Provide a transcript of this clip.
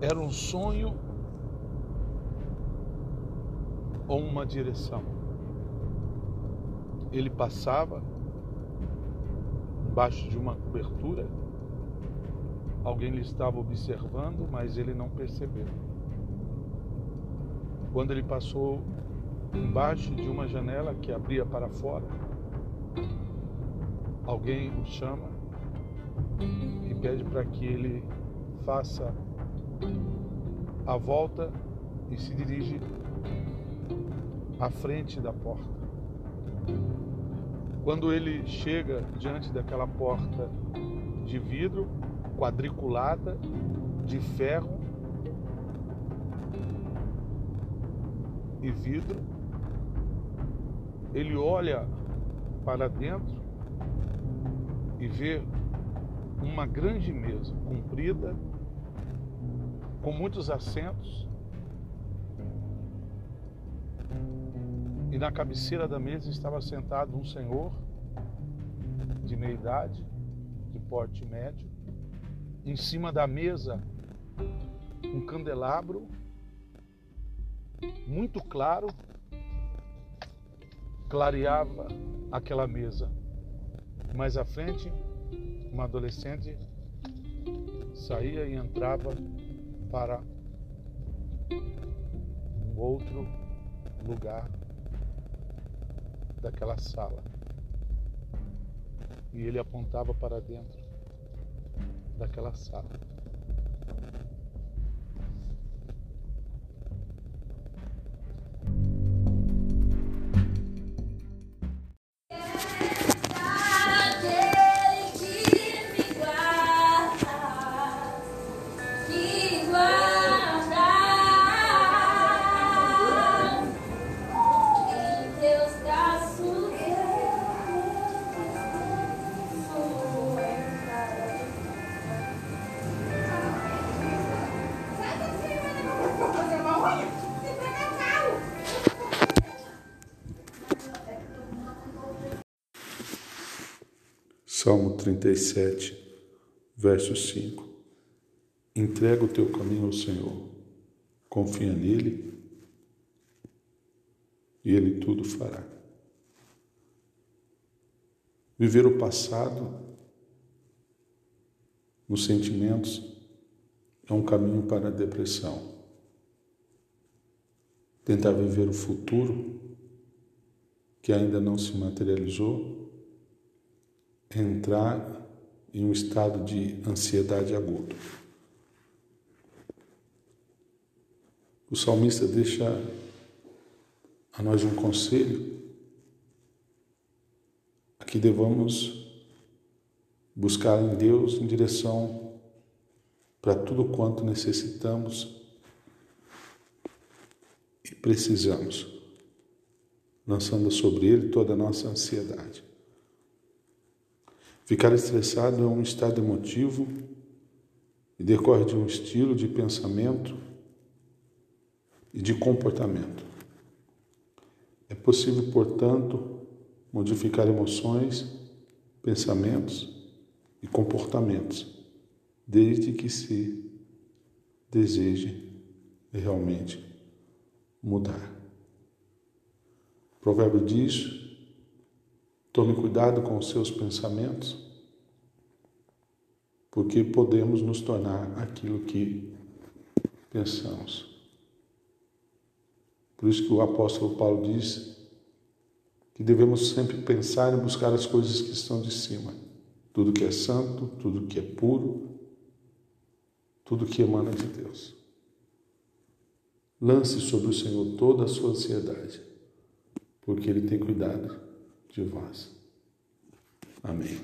Era um sonho ou uma direção? Ele passava embaixo de uma cobertura, alguém lhe estava observando, mas ele não percebeu. Quando ele passou embaixo de uma janela que abria para fora, alguém o chama e pede para que ele faça a volta e se dirige à frente da porta. Quando ele chega diante daquela porta de vidro, quadriculada, de ferro e vidro, ele olha para dentro e vê uma grande mesa comprida, com muitos assentos, e na cabeceira da mesa estava sentado um senhor de meia idade, de porte médio, em cima da mesa um candelabro muito claro clareava aquela mesa. Mais à frente, uma adolescente saía e entrava para um outro lugar daquela sala. E ele apontava para dentro daquela sala. Salmo 37, verso 5. Entrega o teu caminho ao Senhor, confia nele e ele tudo fará. Viver o passado nos sentimentos é um caminho para a depressão. Tentar viver o futuro que ainda não se materializou entrar em um estado de ansiedade agudo. O salmista deixa a nós um conselho a que devamos buscar em Deus em direção para tudo quanto necessitamos e precisamos, lançando sobre Ele toda a nossa ansiedade. Ficar estressado é um estado emotivo e decorre de um estilo de pensamento e de comportamento. É possível, portanto, modificar emoções, pensamentos e comportamentos, desde que se deseje realmente mudar. O provérbio diz Tome cuidado com os seus pensamentos, porque podemos nos tornar aquilo que pensamos. Por isso que o apóstolo Paulo diz que devemos sempre pensar e buscar as coisas que estão de cima. Tudo que é santo, tudo que é puro, tudo que emana de Deus. Lance sobre o Senhor toda a sua ansiedade, porque Ele tem cuidado de vós. Amém.